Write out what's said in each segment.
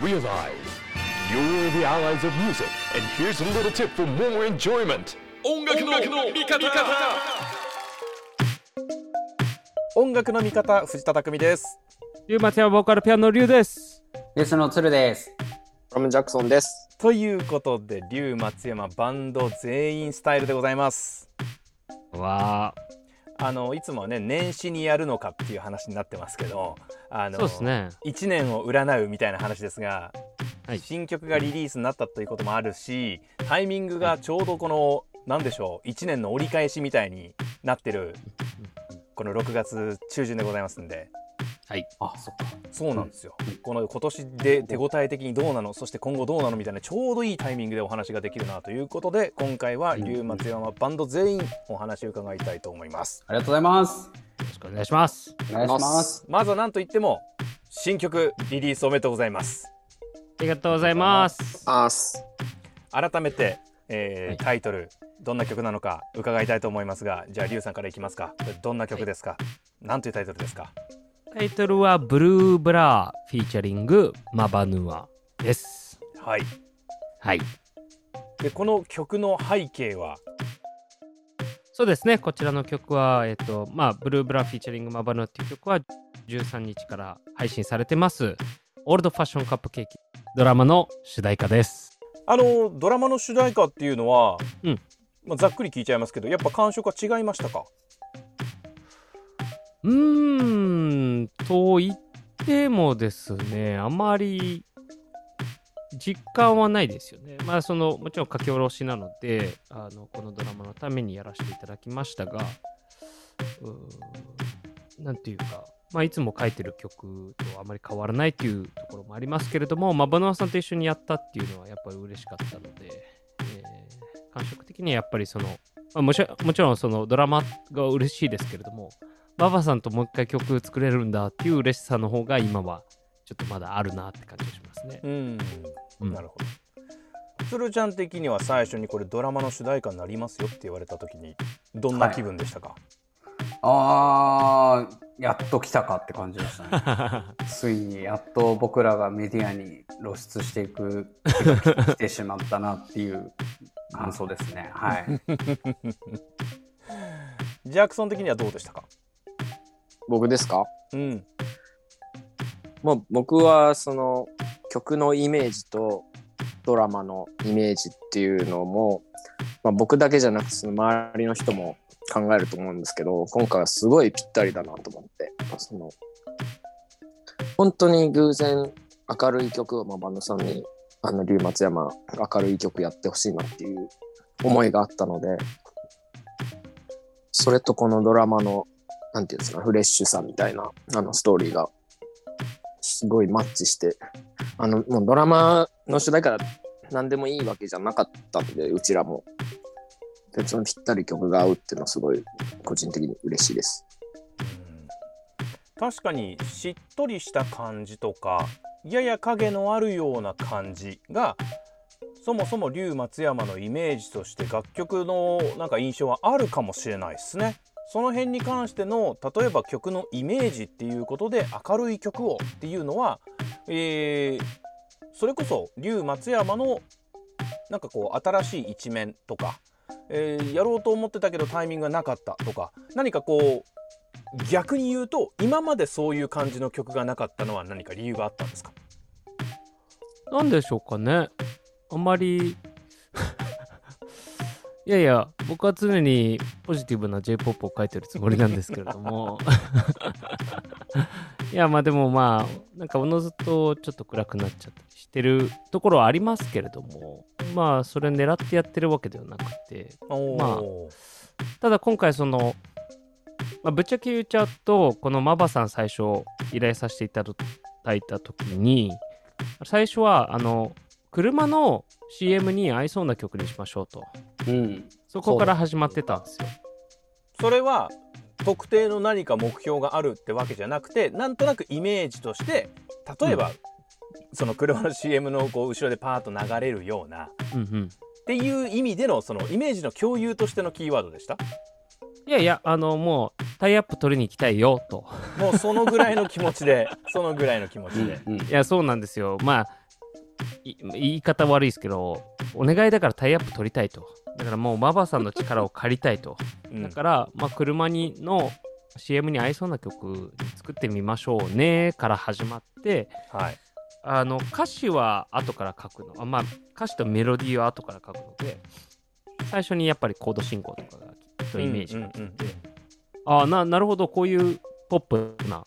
Realize you're the allies of music, and here's a little tip for more enjoyment. 音楽の味方音楽の味方藤田匠です龍松山ボーカルピアノの龍です。ベースの鶴です。ドラムジャクソンです。ということで龍松山バンド全員スタイルでございますわあのいつもはね年始にやるのかっていう話になってますけどああ、のそうですね。1年を占うみたいな話ですが、はい。新曲がリリースになったということもあるしタイミングがちょうどこの何でしょう1年の折り返しみたいになってるこの6月中旬でございますんであ、そっか。そうなんですよ、この今年で手応え的にどうなのそして今後どうなのみたいなちょうどいいタイミングでお話ができるなということで今回は龍松山バンド全員お話を伺いたいと思います。ありがとうございます。よろしくお願いします。お願いします。まずは何といっても新曲リリースおめでとうございます。ありがとうございます。改めて、えーはい。タイトルどんな曲なのか伺いたいと思いますがじゃあ龍さんからいきますか。どんな曲ですか、なんというタイトルですか？タイトルはブルーブラーフィーチャリングマバヌアです。はいはい。でこの曲の背景は？そうですね。こちらの曲は、えっ、と、まあ、ブルーブラーフィーチャリングマバヌアっていう曲は13日から配信されてます。オールドファッションカップケーキドラマの主題歌です。あのドラマの主題歌っていうのは、うんまあ、ざっくり聞いちゃいますけどやっぱ感触は違いましたか？うーん、と言ってもですね、あまり実感はないですよね。まあ、その、もちろん書き下ろしなので、あの、このドラマのためにやらせていただきましたが、うーんなんていうか、まあ、いつも書いてる曲とあまり変わらないっていうところもありますけれども、まあ、バノワさんと一緒にやったっていうのはやっぱり嬉しかったので、えー感触的にはやっぱりその、まあ、もちろんそのドラマが嬉しいですけれども、ババさんともう一回曲作れるんだっていう嬉しさの方が今はちょっとまだあるなって感じがしますね。うん、うんなるほど鶴ちゃん的には最初にこれドラマの主題歌になりますよって言われた時にどんな気分でしたか、あー、やっと来たかって感じでしたね。ついにやっと僕らがメディアに露出していく来てしまったなっていう感想ですね。はい。ジャクソン的にはどうでしたか？僕ですか？うん。まあ僕はその曲のイメージとドラマのイメージっていうのも、まあ、僕だけじゃなくてその周りの人も考えると思うんですけど今回はすごいぴったりだなと思ってその本当に偶然明るい曲を、まあ、バンドさんにあの龍松山明るい曲やってほしいなっていう思いがあったのでそれとこのドラマのなんていうんですかフレッシュさみたいなあのストーリーがすごいマッチしてあのもうドラマの主題歌何でもいいわけじゃなかったのでうちらも。でそのぴったり曲が合うっていうのはすごい個人的に嬉しいです。確かにしっとりした感じとかやや影のあるような感じがそもそも龍松山のイメージとして楽曲のなんか印象はあるかもしれないですね。その辺に関しての例えば曲のイメージっていうことで明るい曲をっていうのは、えーそれこそ龍松山のなんかこう新しい一面とか、えーやろうと思ってたけどタイミングがなかったとか何かこう逆に言うと今までそういう感じの曲がなかったのは何か理由があったんですか？なんでしょうかね。あんまりいやいや、僕は常にポジティブな J-POP を書いてるつもりなんですけれども。いや、まあでもまあ、なんかおのずとちょっと暗くなっちゃったりしてるところはありますけれども、まあ、それ狙ってやってるわけではなくて、まあただ今回その、まあ、ぶっちゃけ言っちゃうとこのマバさん最初依頼させていただいた時に最初はあの車の CM に合いそうな曲にしましょうと。うん。そこから始まってたんですよ。それは特定の何か目標があるってわけじゃなくてなんとなくイメージとして例えば、その車の CM のこう後ろでパーッと流れるようなっうんうん。ていう意味でのそのイメージの共有としてのキーワードでした？いやいやあのもうタイアップ取りに行きたいよと。もうそのぐらいの気持ちでそのぐらいの気持ちで、う んいや、そうなんですよ。まあ、い言い方悪いですけど、お願いだからタイアップ取りたいと。だからもうマバさんの力を借りたいと。うん。だから、まあ、車にの CM に合いそうな曲作ってみましょうねから始まって、はい。あの歌詞は後から書くの。あまあ歌詞とメロディーは後から書くので最初にやっぱりコード進行とかがきっとイメージがきて、うんうんああななるほど。こういうポップな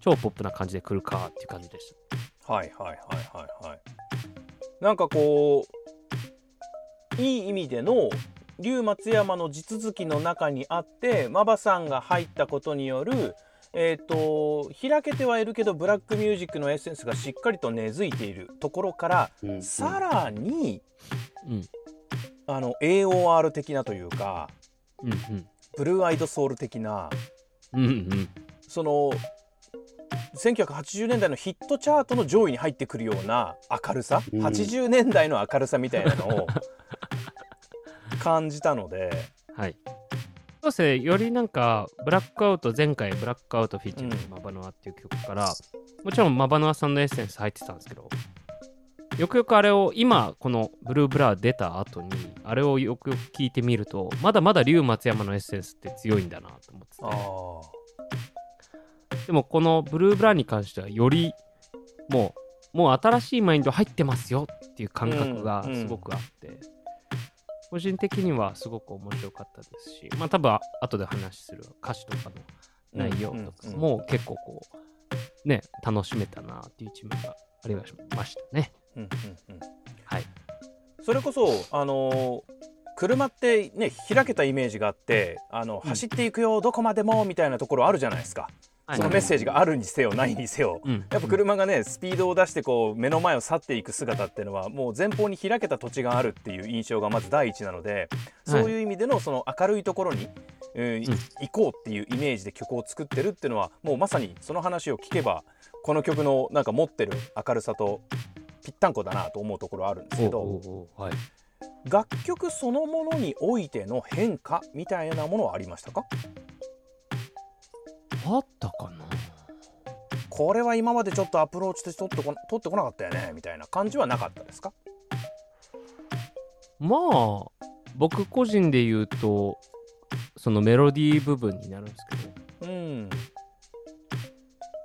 超ポップな感じで来るかっていう感じでした。はいはいはいはいはいなんかこういい意味での龍松山の地続きの中にあってマバさんが入ったことによるえー、と開けてはいるけどブラックミュージックのエッセンスがしっかりと根付いているところからうんうん。さらにうん。あの AOR 的なというかうんうん。ブルーアイドソウル的なうんうん。その1980年代のヒットチャートの上位に入ってくるような明るさ、うん。80年代の明るさみたいなのを感じたので、はい。そうですねよりなんかブラックアウト前回ブラックアウトフィーチャーうん。マバノアっていう曲から、もちろんマバノアさんのエッセンス入ってたんですけどよくよくあれを今このブルーブラー出た後にあれをよくよく聞いてみるとまだまだ龍松山のエッセンスって強いんだなと思っててでもこのブルーブラーに関してはよりもうもう新しいマインド入ってますよっていう感覚がすごくあって、個人的にはすごく面白かったですしまあ多分後で話する歌詞とかの内容とかうんうんも結構こうね楽しめたなっていう一面がありましたね。うんうんうん。はい。それこそあのー車ってね開けたイメージがあってあの、走っていくよどこまでもみたいなところあるじゃないですか、そのメッセージがあるにせよないにせよ、うん。やっぱ車がねスピードを出してこう目の前を去っていく姿っていうのはもう前方に開けた土地があるっていう印象がまず第一なのでそういう意味でのその明るいところに、うん行こうっていうイメージで曲を作ってるっていうのはもうまさにその話を聞けばこの曲のなんか持ってる明るさとぴったんこだなと思うところあるんですけどはい。楽曲そのものにおいての変化みたいなものはありましたか？あったかな？これは今までちょっとアプローチとして取ってこな取ってこなかったよね？みたいな感じはなかったですか？まあ僕個人で言うとそのメロディー部分になるんですけど。やうん。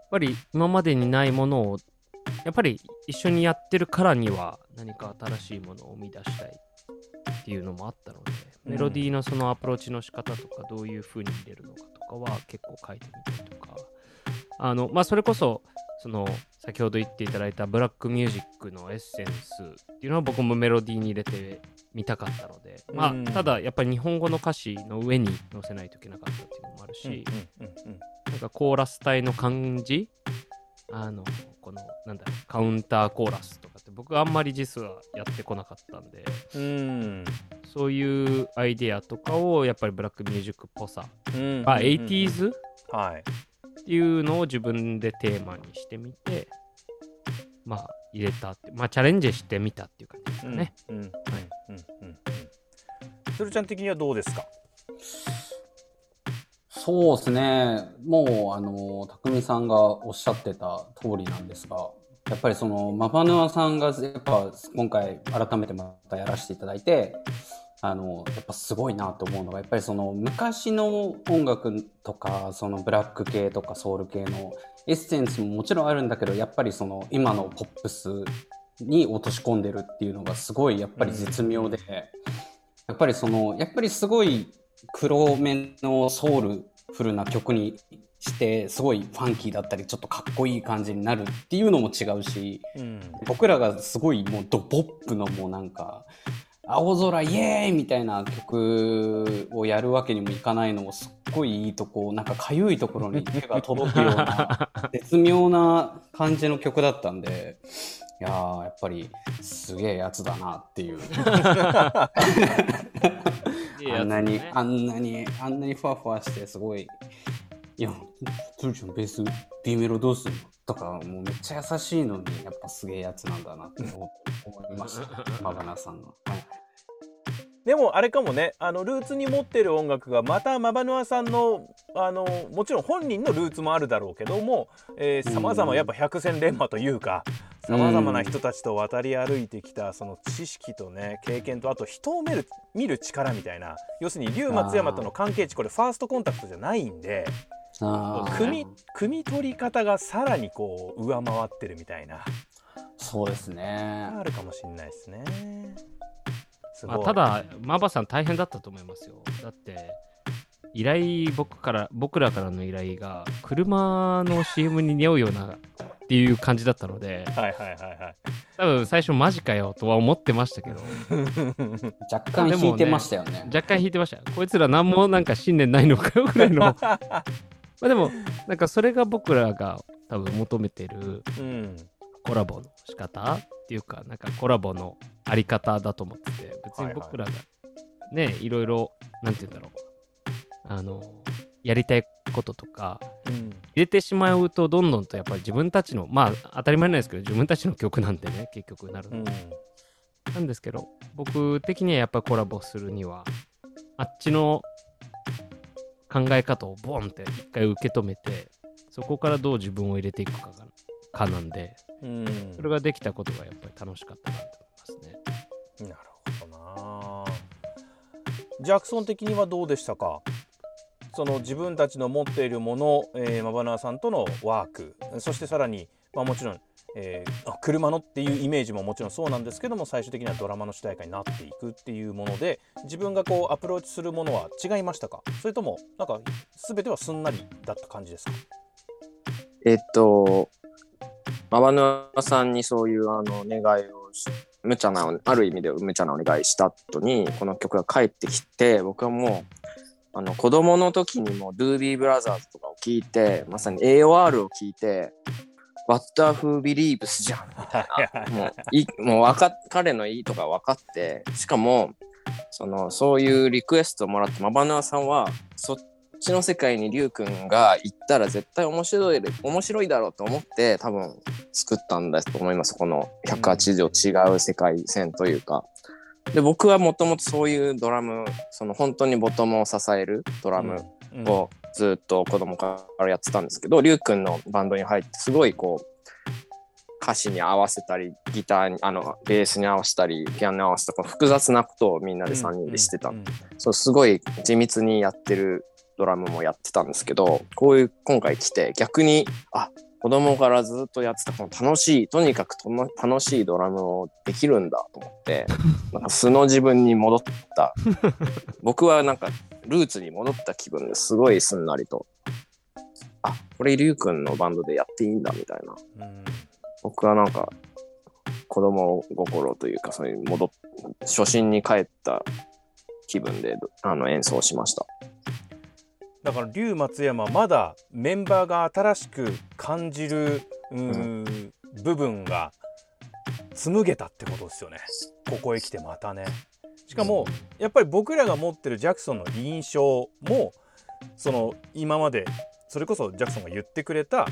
っぱり今までにないものをやっぱり一緒にやってるからには何か新しいものを生み出したいっていうのもあったので、うん。メロディーのそのアプローチの仕方とかどういう風に入れるのかとかは結構書いてみたりとか。あのまあそれこそその先ほど言っていただいたブラックミュージックのエッセンスっていうのは僕もメロディーに入れてみたかったので、まうん。あただやっぱり日本語の歌詞の上に載せないといけなかったっていうのもあるし、なんかコーラス隊の感じ。あのこのなんだろうカウンターコーラスとかって僕あんまり実はやってこなかったんでそういうアイデアとかをやっぱりブラックミュージックっぽさ、うん。あうんうん 80s っはい。ていうのを自分でテーマにしてみてまあ入れたってまあチャレンジしてみたっていう感じですかね、うん。うん。うん。うん。うん。鶴ちゃん的にはどうですか？そうですね。もう、あの、匠さんがおっしゃってた通りなんですが、やっぱりその、マバヌアさんが、やっぱ今回改めてまたやらせていただいて、あの、やっぱすごいなと思うのが、やっぱりその昔の音楽とか、そのブラック系とかソウル系のエッセンスももちろんあるんだけど、やっぱりその今のポップスに落とし込んでるっていうのがすごいやっぱり絶妙で、やっぱりその、やっぱりすごい黒めのソウルフルな曲にして、すごいファンキーだったり、ちょっとかっこいい感じになるっていうのも違うし、うん僕らがすごいもうドポップのもうなんか、青空イエーイみたいな曲をやるわけにもいかないのもすっごいいいとこ、なんかかゆいところに手が届くような 絶妙な感じの曲だったんで、いやー、やっぱりすげえやつだなっていう。あんなに、あんなに、あんなにふわふわして、すごい、いや、鶴ちゃんベース、B メロどうすんの？とか、もうめっちゃ優しいのに、やっぱすげえやつなんだなって思思いました。マバナさんの。はいでもあれかもねあのルーツに持ってる音楽がまたマバヌアさんのあのもちろん本人のルーツもあるだろうけどもさまざまやっぱ百戦錬磨というかさまざまな人たちと渡り歩いてきたその知識とね経験とあと人を見る見る力みたいな要するに龍松山との関係値これファーストコンタクトじゃないんであー組み汲み取り方がさらにこう上回ってるみたいなそうですね。あるかもしれないですね。すまあ、ただ、マバさん大変だったと思いますよ。だって、依頼、僕から、僕らからの依頼が、車の CM に似合うようなっていう感じだったので、はいはいはいはい。多分最初マジかよとは思ってましたけど、若干引いてましたよね。若干引いてました。こいつら何もなんか信念ないのかよぐらいの。まあでも、なんかそれが僕らが多分求めてるうん。コラボの仕方っていうか、なんかコラボのあり方だと思ってて、別に僕らがね、いろいろ、なんて言うんだろう、あの、やりたいこととか、うん。入れてしまうと、どんどんとやっぱり自分たちの、まあ当たり前なんですけど、自分たちの曲なんでね、結局なるの。うん。なんですけど、僕的にはやっぱりコラボするには、あっちの考え方をボンって一回受け止めて、そこからどう自分を入れていくかがかなんで、うん。それができたことがやっぱり楽しかったなと思いますね。なるほどな。ジャクソン的にはどうでしたか？その自分たちの持っているもの、えー、マバナーさんとのワークそしてさらに、まあ、もちろん、えー車のっていうイメージももちろんそうなんですけども最終的にはドラマの主題歌になっていくっていうもので自分がこうアプローチするものは違いましたか？それともなんか全てはすんなりだった感じですか？えっと、マバヌアさんにそういうあの願いを、無茶な、ある意味で無茶なお願いした後に、この曲が帰ってきて、僕はもう、あの、子供の時にもドゥービーブラザーズとかを聞いて、まさに AOR を聞いて、What the Who Believes じゃん。みたいな。もう、いもうわかっ、彼のいいとか分かって、しかも、その、そういうリクエストをもらって、マバヌアさんは、そっちの世界にリュウ君が行ったら絶対面白いで、面白いだろうと思って、多分作ったんだと思います。この180度違う世界線というか。で、僕はもともとそういうドラム、その本当にボトムを支えるドラムうんをずっと子供からやってたんですけど、リュウ君のバンドに入ってすごいこう歌詞に合わせたりギターにあのベースに合わせたりピアノに合わせたこの複雑なことをみんなで3人でしてた、うんうん。そうすごい地道にやってるドラムもやってたんですけどこういう今回来て逆にあ子供からずっとやってたこの楽しいとにかく楽しいドラムをできるんだと思って なんか素の自分に戻った。僕はなんかルーツに戻った気分ですごいすんなりと。あこれリュウ君のバンドでやっていいんだみたいな。うん僕はなんか子供心というかそういう戻っ初心に帰った気分であの演奏しましただから龍松山まだメンバーが新しく感じるうん部分が紡げたってことですよね。ここへ来てまたね。しかもやっぱり僕らが持ってるジャクソンの印象もその今までそれこそジャクソンが言ってくれた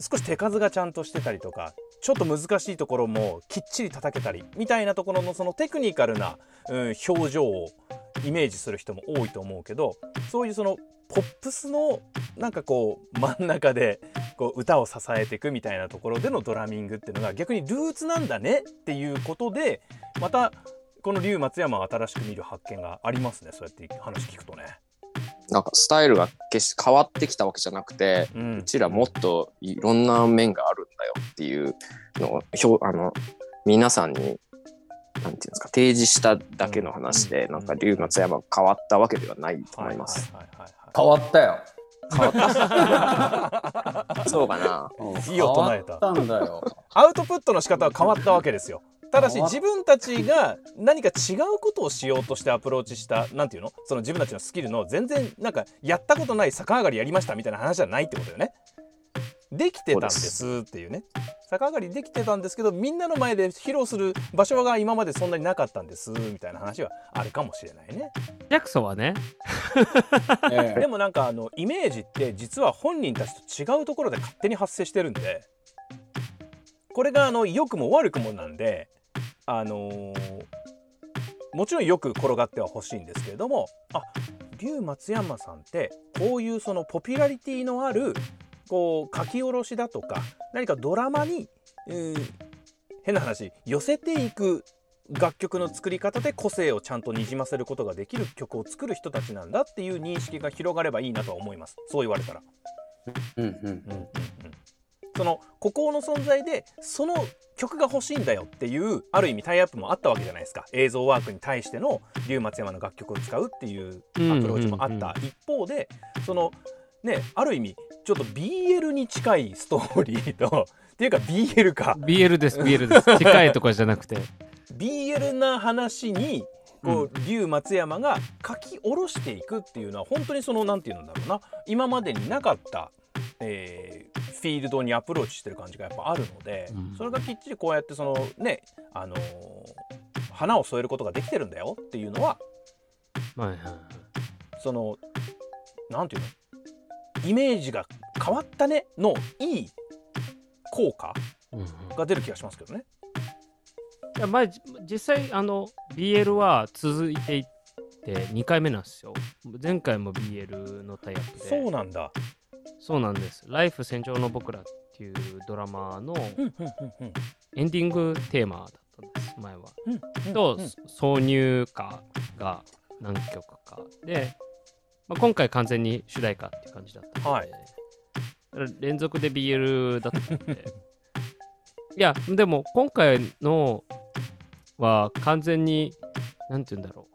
少し手数がちゃんとしてたりとかちょっと難しいところもきっちり叩けたりみたいなところのそのテクニカルな、うん、表情をイメージする人も多いと思うけどそういうそのポップスのなんかこう真ん中でこう歌を支えていくみたいなところでのドラミングっていうのが逆にルーツなんだねっていうことでまたこの龍松山を新しく見る発見がありますねそうやって話聞くとね。なんかスタイルが決して変わってきたわけじゃなくてううんちらもっといろんな面があるんだよっていうのをひょあの皆さんになんていうんですか提示しただけの話で、うんなんか龍松山が変わったわけではないと思います。はいはいはい変わったよ。そうかな。いいよ唱えた変わったんだよ。アウトプットの仕方は変わったわけですよ。ただし変わっ自分たちが何か違うことをしようとしてアプローチしたなんていうの？その自分たちのスキルの全然なんかやったことない逆上がりやりましたみたいな話じゃないってことよね。できてたんですっていうね。逆上がりできてたんですけどみんなの前で披露する場所が今までそんなになかったんですみたいな話はあるかもしれないね。ジャクソンはね、え でもなんかあのイメージって実は本人たちと違うところで勝手に発生してるんでこれがあの良くも悪くもなんであのーもちろんよく転がってはほしいんですけれどもあ龍松山さんってこういうそのポピュラリティのあるこう書き下ろしだとか何かドラマに、えー変な話寄せていく楽曲の作り方で個性をちゃんとにじませることができる曲を作る人たちなんだっていう認識が広がればいいなとは思います。そう言われたら。うんうんうん。その孤高の存在でその曲が欲しいんだよっていうある意味タイアップもあったわけじゃないですか。映像ワークに対しての龍松山の楽曲を使うっていうアプローチもあった。一方でそのねある意味ちょっと BL に近いストーリーと っていうか BL か。BL です BL です。近いとかじゃなくて。BL な話にこう龍松山が書き下ろしていくっていうのは本当にその何て言うんだろうな。今までになかった、えーフィールドにアプローチしてる感じがやっぱあるので、うん。それがきっちりこうやってそのねあのー花を添えることができてるんだよっていうのははいはいはい。その何て言うの？イメージが変わったねのいい効果が出る気がしますけどね。いやまあじ実際あの BL は続いていって2回目なんですよ。前回も BL のタイアップで。そうなんだ。そうなんです「ライフ戦場の僕ら」っていうドラマのエンディングテーマだったんです前は。と、うん挿入歌が何曲か。で、まあ、今回完全に主題歌っていう感じだった。ので、はい。連続で BL だったのでいやでも今回のは完全に何て言うんだろ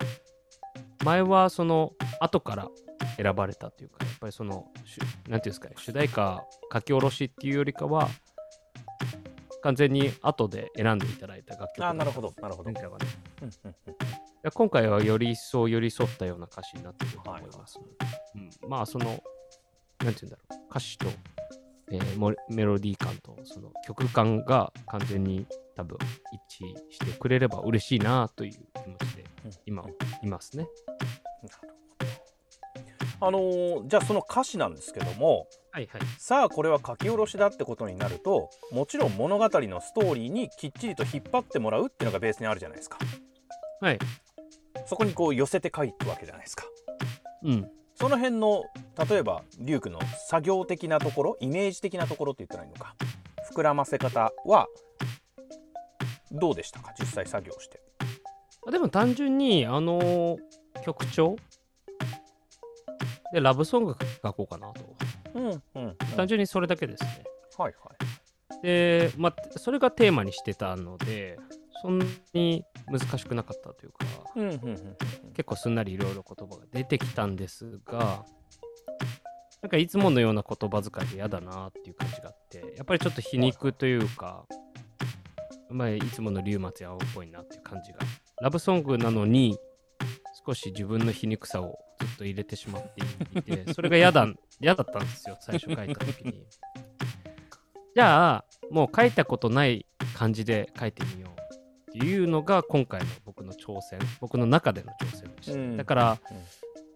う。前はその後から選ばれたというかやっぱりそのしゅなんていうんですかね主題歌書き下ろしっていうよりかは完全に後で選んでいただいた楽曲あなるほどなるほど。前。回はね今回はより一層寄り添ったような歌詞になってると思います。ので、うん、まあそのなんて言うんだろう。歌詞と、えーモメロディー感とその曲感が完全に多分一致してくれれば嬉しいなという気持ちでうん今いますね。あのーじゃあその歌詞なんですけどもはいはい。さあこれは書き下ろしだってことになるともちろん物語のストーリーにきっちりと引っ張ってもらうっていうのがベースにあるじゃないですかはい。そこにこう寄せて書いてわけじゃないですかうん。その辺の例えばリュウクの作業的なところイメージ的なところって言ったらいいのか膨らませ方はどうでしたか？実際作業してあでも単純にあのー曲調でラブソング書こうかなと。うんうん、うん、単純にそれだけですね。はいはいで、まあ、それがテーマにしてたので、そんなに難しくなかったというか、結構すんなりいろいろ言葉が出てきたんですが、なんかいつものような言葉遣いで嫌だなっていう感じがあって、やっぱりちょっと皮肉というか、まあ、いつもの龍松山っぽいなっていう感じが。ラブソングなのに、少し自分の皮肉さをずっと入れてしまっていて、それが嫌だ、嫌だったんですよ、最初書いた時に。じゃあ、もう書いたことない感じで書いてみようっていうのが今回の僕の挑戦、僕の中での挑戦でした。うん。だから、うん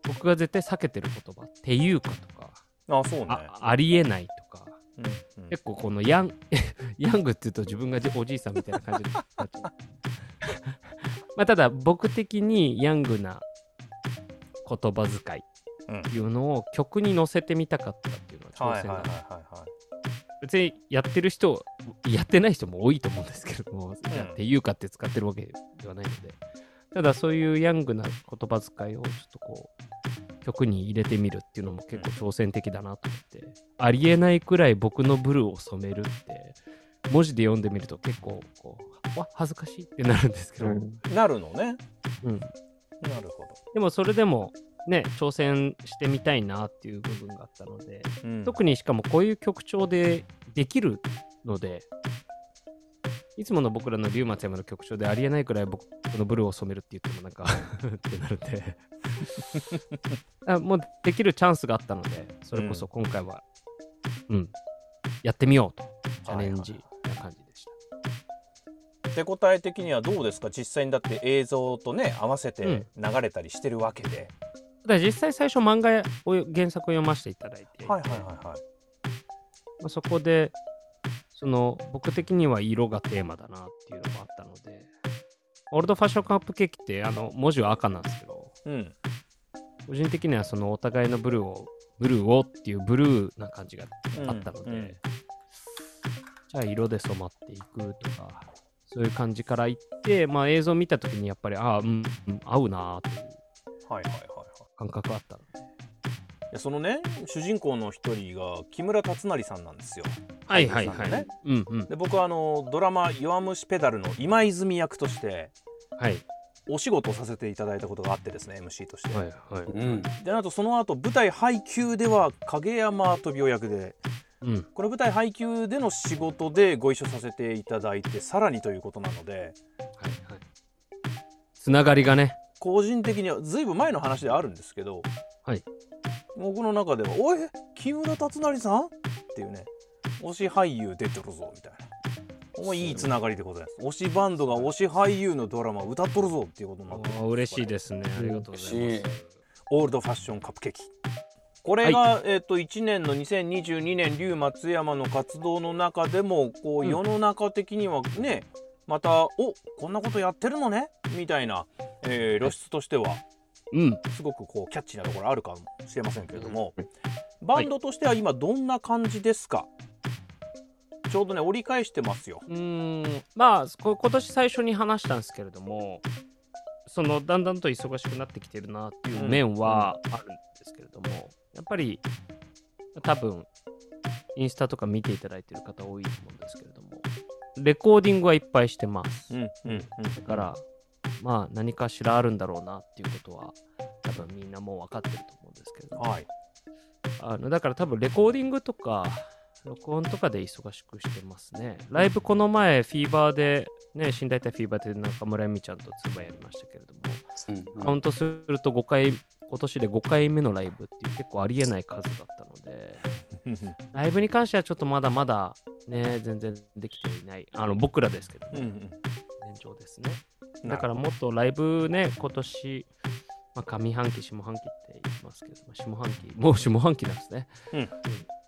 僕が絶対避けてる言葉、っていうかとか、あそうね。あありえないとか、うんうん。結構このヤン ヤングって言うと自分がおじいさんみたいな感じになっちゃうまあただ僕的にヤングな言葉遣いっていうのを曲に乗せてみたかったっていうのは挑戦だ別にやってる人やってない人も多いと思うんですけれども、ん。やっていうかって使ってるわけではないので。ただそういうヤングな言葉遣いをちょっとこう曲に入れてみるっていうのも結構挑戦的だなと思って、ありえないくらい僕のブルーを染めるって文字で読んでみると結構こうわ恥ずかしいってなるんですけど、うん。なるのね。うん。なるほでもそれでもね挑戦してみたいなっていう部分があったので、ど、うん。特にしかもこういう曲調でできるので、いつもの僕らの龍松山の曲調でありえないくらい僕のブルーを染めるって言ってもなんかってなるんで。あもうできるチャンスがあったので、それこそ今回は、うん、やってみようと、チャレンジな感じでした。手応え的にはどうですか？実際にだって映像とね合わせて流れたりしてるわけで、ただ実際最初漫画を原作を読ませていただいて、はいはいはいはい。まあ、そこでその僕的には色がテーマだなっていうのもあったので。オールドファッションカップケーキってあの文字は赤なんですけど、うん。個人的にはそのお互いのブルーを、ブルーをっていうブルーな感じがあったので、うんうん。じゃあ色で染まっていくとか、そういう感じからいって、まあ映像見たときにやっぱり、ああ、うん、うん合うなーという。はいはいはいはい感覚あったの？そのね主人公の一人が木村達成さんなんですよはいはいはい。ねうんうん。で僕はあのドラマ「弱虫ペダル」の今泉役としてはい。お仕事をさせていただいたことがあってですね MC として、はいはい。うん。であとその後舞台配給では影山飛雄役でうん。この舞台配給での仕事でご一緒させていただいてさらにということなのではいはい。つながりがね。個人的にはずいぶん前の話ではあるんですけど、はい、僕の中では「おい木村達成さん?」っていうね推し俳優出てるぞみたいな。お前いいつながりでございます推しバンドが推し俳優のドラマ歌っとるぞっていうことになってあー嬉しいですね。ありがとうございます。オールドファッションカップケーキこれが、えっと1年の2022年龍松山の活動の中でもこう、うん世の中的にはねまたおこんなことやってるのね？みたいな、えー露出としては。うん。すごくこうキャッチーなところあるかもしれませんけれども、バンドとしては今どんな感じですか、ちょうどね折り返してますよ。うーん。まあこ今年最初に話したんですけれどもそのだんだんと忙しくなってきてるなっていう面はあるんですけれども、やっぱり多分インスタとか見ていただいてる方多いと思うんですけれどもレコーディングはいっぱいしてます、うんうんだからまあ何かしらあるんだろうなっていうことは多分みんなもう分かってると思うんですけれど。も、はい。あのだから多分レコーディングとか録音とかで忙しくしてますね。ライブこの前フィーバーでね、新大体フィーバーで中村恵美ちゃんとツーバやりましたけれども、う。んカウントすると5回、今年で5回目のライブっていう結構ありえない数だったので、ライブに関してはちょっとまだまだね、全然できていない。あの僕らですけどね、うんうん。現状ですね。うんだからもっとライブね、今年、まあ、上半期、下半期って言いますけど、まあ、下半期、もう下半期なんですね。うん。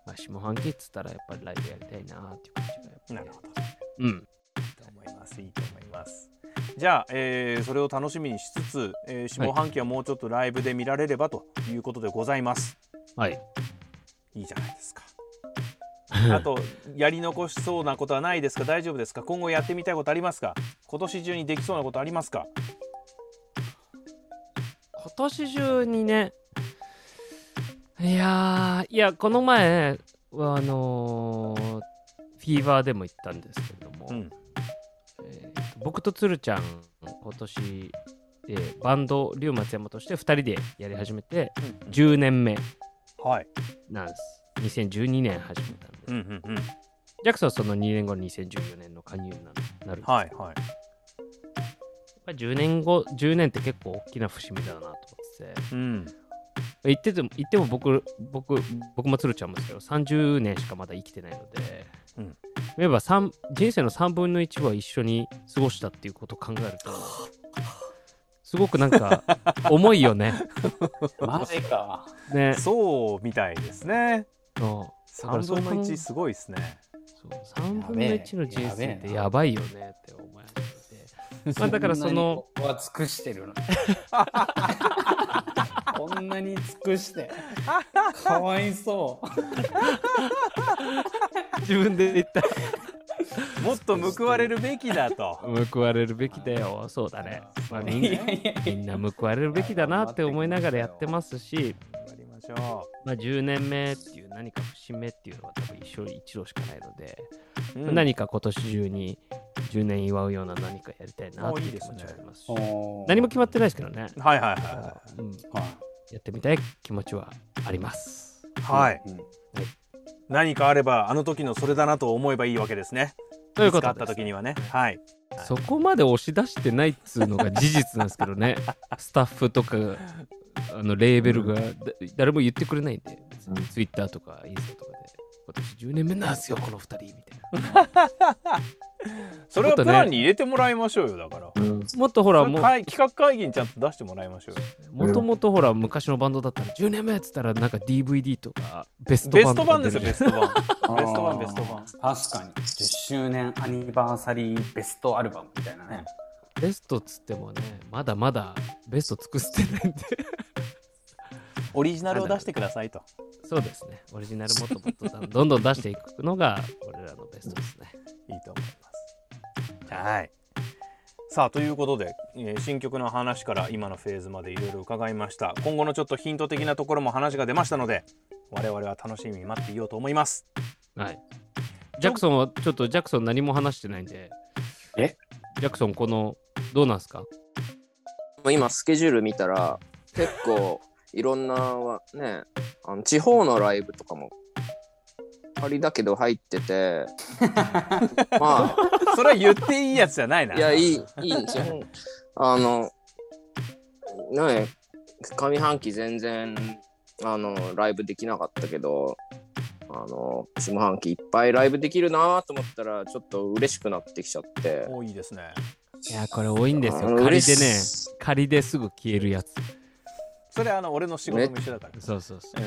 まあ、下半期っつったらやっぱりライブやりたいなっていう感じがやっぱりなるほど。うん。いいと思いますいいと思います。じゃあ、えーそれを楽しみにしつつ、えー下半期はもうちょっとライブで見られればということでございます、はい。いいじゃないですか あとやり残しそうなことはないですか？大丈夫ですか？今後やってみたいことありますか？今年中にできそうなことありますか？今年中にね、いやー、いや、この前、あのーフィーバーでも言ったんですけれども、うん。えーと僕とつるちゃん、今年でバンド、龍松山として2人でやり始めて、10年目はい。なんです。2012年始めたんで。うんうんうん。ジャクソンはその2年後の2014年の加入になるなるんですはいはい。やっぱり10年後、10年って結構大きな節目だなと思ってて、うん。言ってても、言っても僕、僕、僕もつるちゃんもですけど、30年しかまだ生きてないので、うん。言えば三人生の3分の1は一緒に過ごしたっていうことを考えると、すごくなんか、重いよね。マジか。ね。そうみたいですね。そうだから3分のそう1すごいですねそう3分の1の人生ってやばいよねって思い始めて。まあだからそのんなにここは尽くしてるのに。こんなに尽くして。かわいそう。自分で言った。もっと報われるべきだと報われるべきだよ。そうだね。まあ、みんいな報われるべきだなって思いながらやってますし、しょまあ、10年目っていう何か節目っていうのは多分一生一度しかないので、う、うん。何か今年中に10年祝うような何かやりたいなっていう気持ちはありますし、おー。何も決まってないですけどね、はいはいはうん、はい。やってみたい気持ちはあります。いはい、うん。何かあればあの時のそれだなと思えばいいわけですね。ということです時にはね。はい。そこまで押し出してないっつうのが事実なんですけどね、スタッフとかあのレーベルがだ誰も言ってくれないんで、ツイッターとかインスタとかで、今年10年目なんですよ、この2人みたいな。それはプランに入れてもらいましょうよだから。もっとほら、もう会企画会議にちゃんと出してもらいましょうよ。もともとほら、昔のバンドだったら、10年目っつったら、なんか DVD とか、ベスト版ベスト版ですよベスト版 ベスト版ベスト版確かに。10周年アニバーサリーベストアルバムみたいなねベストっつってもねまだまだベスト尽くしてないんで。オリジナルを出してくださいと。そうですね。オリジナルもっともっとどんどん出していくのが俺らのベストですね。いいと思います。はい。さあということで、えー新曲の話から今のフェーズまでいろいろ伺いました。今後のちょっとヒント的なところも話が出ましたので我々は楽しみに待っていようと思います。はい。ジャクソンはちょっとジャクソン何も話してないんで。え？ジャクソンこのどうなんすか？今スケジュール見たら結構いろんなわねあの地方のライブとかも仮だけど入ってて まそれは言っていいやつじゃないな。いあいやいいいい地方あのね上半期全然あのライブできなかったけどあの下半期いっぱいライブできるなと思ったらちょっと嬉しくなってきちゃって。多いですねいやこれ多いんですよ。仮で嬉ねし仮ですぐ消えるやつ。それあの俺の仕事も一緒だから、そうそうそう。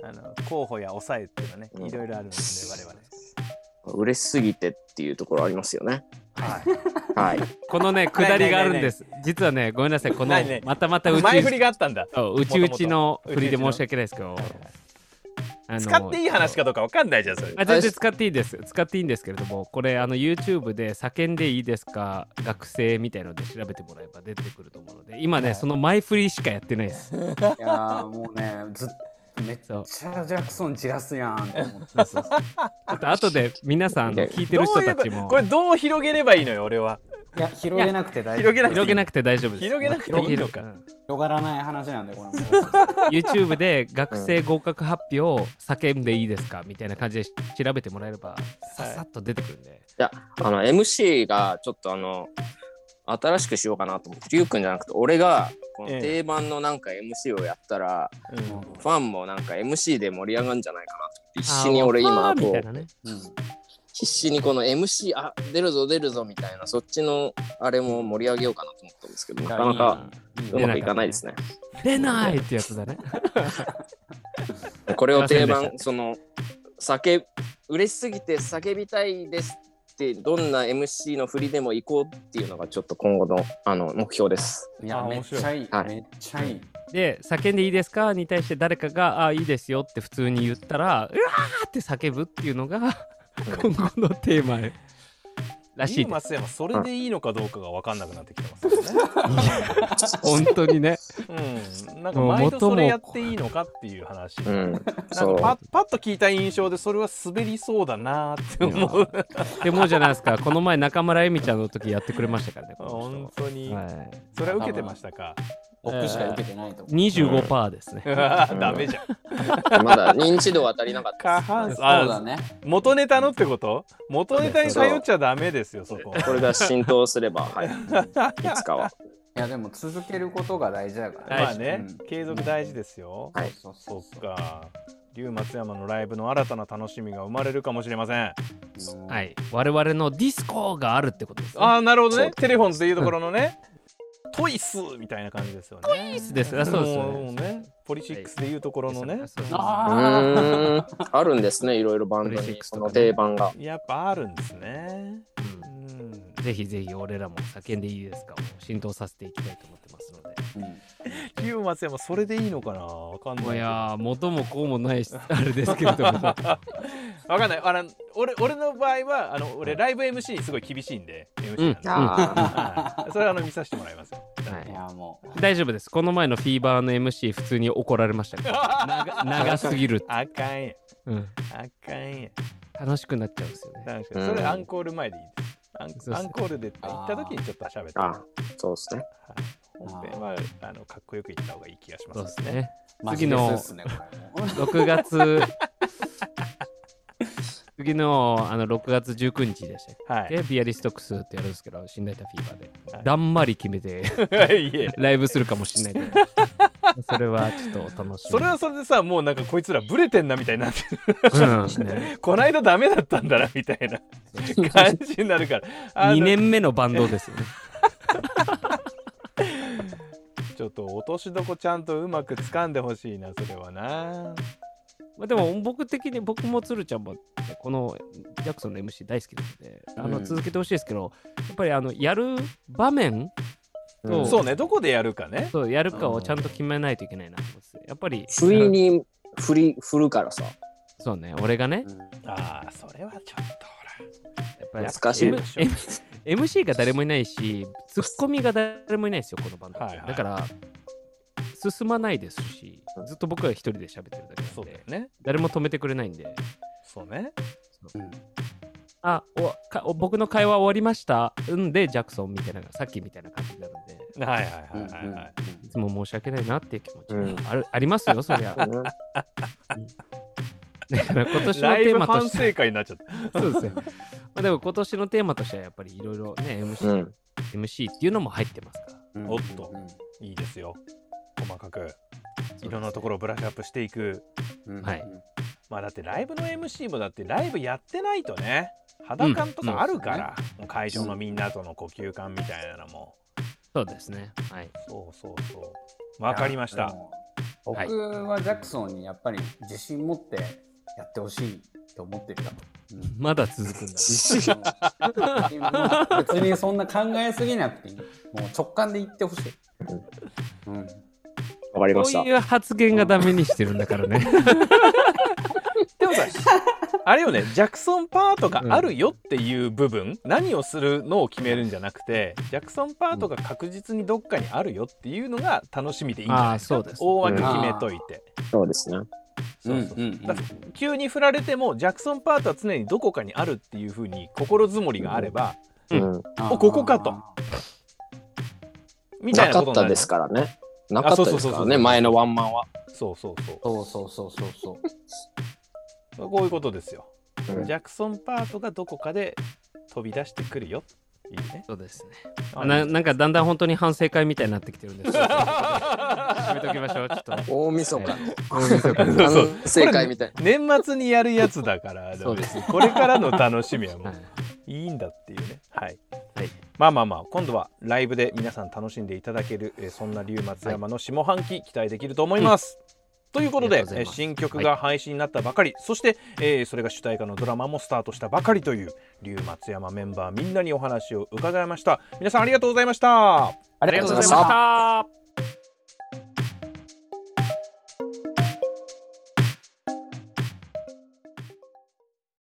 うん、あの候補や抑えっていうのはねうん。いろいろあるので我々。嬉しすぎてっていうところありますよね。はい。はい。このね 下りがあるんです。実はねごめんなさいこのないねまたまたうち前振りがあったんだ。そううちうちの振りで申し訳ないですけどあの使っていい話かどうかわかんないじゃんそれ。あ全然使っていいです使っていいんですけれどもこれあの YouTube で叫んでいいですか学生みたいので調べてもらえば出てくると思うので今ね、はい。その前振りしかやってないです。いやーもうねずっめっちゃジャクソン散らすやんって思って ちょっと後で皆さん聞いてる人たちも。これどう広げればいいのよ俺はいや広げなくて大丈夫。広げなくていい。広げなくて大丈夫です。広げなくていいのか。うん。広がらない話なんでこれも。YouTube で学生合格発表叫んでいいですかみたいな感じで調べてもらえればささっと出てくるんで、いや、あの、MC がちょっとあの、新しくしようかなと思って、りゅうくんじゃなくて、俺が、このええ。定番のなんか MC をやったら、うん。ファンもなんか MC で盛り上がるんじゃないかなと思って、必死に俺今、こ、うなね。うん必死にこの MC、あ、出るぞ出るぞみたいな、そっちのあれも盛り上げようかなと思ったんですけど、なかなかうまくいかないですね。出ないってやつだね これを定番、その、叫、嬉しすぎて叫びたいですって、どんな MC の振りでも行こうっていうのがちょっと今後のあの目標です。いやめっあ面白いちゃいいはいめっちゃいいで叫んでいいですかに対して誰かが「あいいですよ」って普通に言ったら「うわ!」って叫ぶっていうのが今後のテーマらしいです。松山それでいいのかどうかが分かんなくなってきてますよね。本当にね。うん。なんか毎度それやっていいのかっていう話、うん。なんかそう。パッパッと聞いた印象でそれは滑りそうだなーって思う。でもじゃないですか。この前中村恵美ちゃんの時やってくれましたからねこの人。本当に、はい、それは受けてましたか？僕しか受けてないと思う。25%ですね、ダメじゃん。まだ認知度は足りなかった。過半数。そうだあね。元ネタのってこと？元ネタに頼っちゃダメですよそこ。これが浸透すれば、はい。いつかは。いやでも続けることが大事だからまあね、うん。継続大事ですよ、はい。そうそっそうそうか。龍松山のライブの新たな楽しみが生まれるかもしれません。うんはい。我々のディスコがあるってことです、ね、ああなるほどね。テレフォンっていうところのねトイスみたいな感じですよね。トイスです。あそうですよね。もうねポリシックスでいうところのね、あ。あるんですね、いろいろバンドに、その定番が。やっぱあるんですね。うん。うん。ぜひぜひ俺らも叫んでいいですか？を浸透させていきたいと思ってますのでーうん。龍松山それでいいのかな？わかんない。けどいやー元もこうもないしあれですけれど。も わかんない。あの俺俺の場合はあの俺ライブ MC にすごい厳しいんで MC それはあの見させてもらいますよ。はい。い。やもう。大丈夫です。この前のフィーバーの MC 普通に怒られましたから 長長すぎる。あかんやうん、あかんや楽しくなっちゃうんですよね。確かにう。ん。それアンコール前でいいです。アンコールで行った時にちょっと喋って。あ、そうですね。本編はあのかっこよく言った方がいい気がしますね。マジレ次のスっすねこれもう6月 次のあの6月19日でしたっはい。けビアリストックスってやるんですけど新大田フィーバーで、はい。だんまり決めて ライブするかもしれないそれはちょっとお楽しみそれはそれでさもうなんかこいつらブレてんなみたいになってる。うん。ね こないだダメだったんだなみたいな感じになるから。あの2年目のバンドですよねちょっと落としどこちゃんとうまく掴んでほしいなそれはな。まあ、でも僕的に僕も鶴ちゃんも、ね、このジャクソンの MC 大好きなのであのうん続けてほしいですけど、やっぱりあのやる場面うん。そうねどこでやるかね。とやるかをちゃんと決めないといけないなと思ってやっぱり不意に振り振るからさ。そうね俺がね。ああそれはちょっとほやっぱり難しいでしょ。M MC が誰もいないしツッコミが誰もいないですよこのバンド、はいはい。だから進まないですしずっと僕は一人で喋ってるだけなんでね。誰も止めてくれないんで。そうね。う。んあおかお僕の会話終わりました。んでジャクソンみたいなさっきみたいな感じになるんで。はいはいはいはいはいい。つも申し訳ないなっていう気持ちがうん。ある、ありますよそりゃ。だうん今年のテーマとして。反省会になっちゃった。そうですよ。まあでも今年のテーマとしてはやっぱりいろいろね MC,、うん。MC っていうのも入ってますから。うん。おっと。いいですよ。細かく。いろんなところをブラッシュアップしていく。うん。はい。まあだってライブの MC もだってライブやってないとね。肌感とかあるから、もう会場のみんなとの呼吸感みたいなのも、そうですね。はい。そうそうそう。わかりました。僕はジャクソンにやっぱり自信持ってやってほしいと思ってるよ。うんまだ続くんだ別にそんな考えすぎなくていい。もう直感で言ってほしい。うん。わかりましたこう。いう発言がダメにしてるんだからね でもさあれよねジャクソンパートがあるよっていう部分、何をするのを決めるんじゃなくてジャクソンパートが確実にどっかにあるよっていうのが楽しみでいいんじゃないですかあーそうです大枠決めといて、そうですね。急に振られてもジャクソンパートは常にどこかにあるっていうふうに心づもりがあれば、うん、おここかと。みたいなことなかったですからね。なかったですからね前のワンマンは。そうそうそう。そうそうそうそうそう。こういうことですよ。うん、ジャクソンパートがどこかで飛び出してくるよ。いいね。そうですね。ななんかだんだん本当に反省会みたいになってきてるんです やめときましょうちょっと大晦日の大晦日そうそう反省会みたいな。年末にやるやつだからそうです。これからの楽しみはもはい。ういいんだっていうね。はい、はい。まあまあまあ今度はライブで皆さん楽しんでいただける、えーそんな龍松山の下半期期待できると思います、ということで新曲が配信になったばかり、そして、えーそれが主題歌のドラマもスタートしたばかりという龍松山メンバーみんなにお話を伺いました。皆さんありがとうございました。あありがとうございました